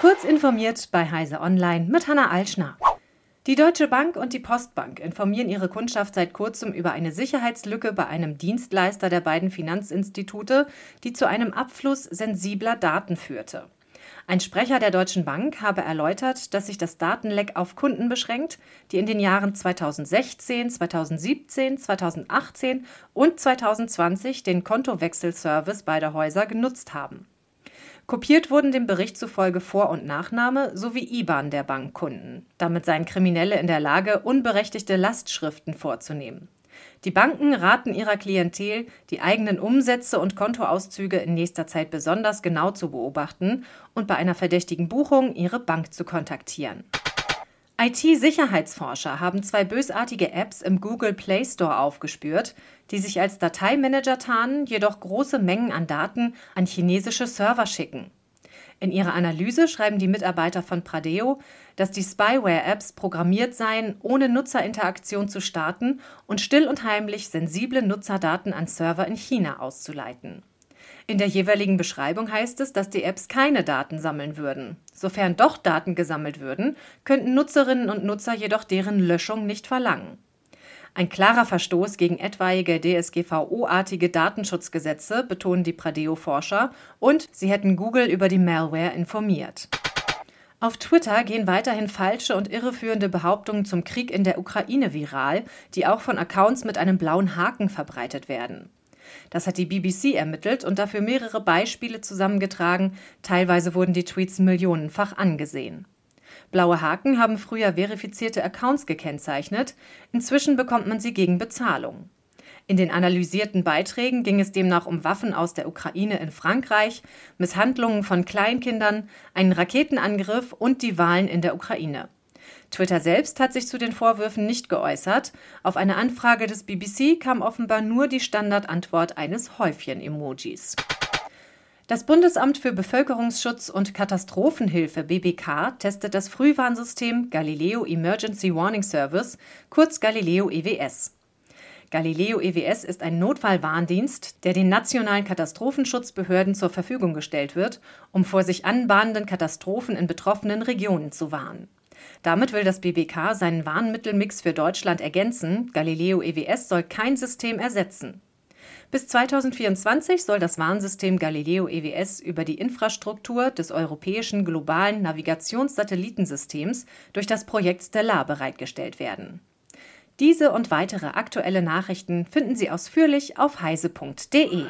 Kurz informiert bei Heise Online mit Hanna Alschner. Die Deutsche Bank und die Postbank informieren ihre Kundschaft seit kurzem über eine Sicherheitslücke bei einem Dienstleister der beiden Finanzinstitute, die zu einem Abfluss sensibler Daten führte. Ein Sprecher der Deutschen Bank habe erläutert, dass sich das Datenleck auf Kunden beschränkt, die in den Jahren 2016, 2017, 2018 und 2020 den Kontowechselservice beider Häuser genutzt haben. Kopiert wurden dem Bericht zufolge Vor- und Nachname sowie IBAN der Bankkunden. Damit seien Kriminelle in der Lage, unberechtigte Lastschriften vorzunehmen. Die Banken raten ihrer Klientel, die eigenen Umsätze und Kontoauszüge in nächster Zeit besonders genau zu beobachten und bei einer verdächtigen Buchung ihre Bank zu kontaktieren. IT-Sicherheitsforscher haben zwei bösartige Apps im Google Play Store aufgespürt, die sich als Dateimanager tarnen, jedoch große Mengen an Daten an chinesische Server schicken. In ihrer Analyse schreiben die Mitarbeiter von Pradeo, dass die Spyware-Apps programmiert seien, ohne Nutzerinteraktion zu starten und still und heimlich sensible Nutzerdaten an Server in China auszuleiten. In der jeweiligen Beschreibung heißt es, dass die Apps keine Daten sammeln würden. Sofern doch Daten gesammelt würden, könnten Nutzerinnen und Nutzer jedoch deren Löschung nicht verlangen. Ein klarer Verstoß gegen etwaige DSGVO-artige Datenschutzgesetze, betonen die Pradeo-Forscher, und sie hätten Google über die Malware informiert. Auf Twitter gehen weiterhin falsche und irreführende Behauptungen zum Krieg in der Ukraine viral, die auch von Accounts mit einem blauen Haken verbreitet werden. Das hat die BBC ermittelt und dafür mehrere Beispiele zusammengetragen. Teilweise wurden die Tweets millionenfach angesehen. Blaue Haken haben früher verifizierte Accounts gekennzeichnet, inzwischen bekommt man sie gegen Bezahlung. In den analysierten Beiträgen ging es demnach um Waffen aus der Ukraine in Frankreich, Misshandlungen von Kleinkindern, einen Raketenangriff und die Wahlen in der Ukraine. Twitter selbst hat sich zu den Vorwürfen nicht geäußert. Auf eine Anfrage des BBC kam offenbar nur die Standardantwort eines Häufchen-Emojis. Das Bundesamt für Bevölkerungsschutz und Katastrophenhilfe BBK testet das Frühwarnsystem Galileo Emergency Warning Service, kurz Galileo EWS. Galileo EWS ist ein Notfallwarndienst, der den nationalen Katastrophenschutzbehörden zur Verfügung gestellt wird, um vor sich anbahnenden Katastrophen in betroffenen Regionen zu warnen. Damit will das BBK seinen Warnmittelmix für Deutschland ergänzen. Galileo EWS soll kein System ersetzen. Bis 2024 soll das Warnsystem Galileo EWS über die Infrastruktur des europäischen globalen Navigationssatellitensystems durch das Projekt Stellar bereitgestellt werden. Diese und weitere aktuelle Nachrichten finden Sie ausführlich auf heise.de.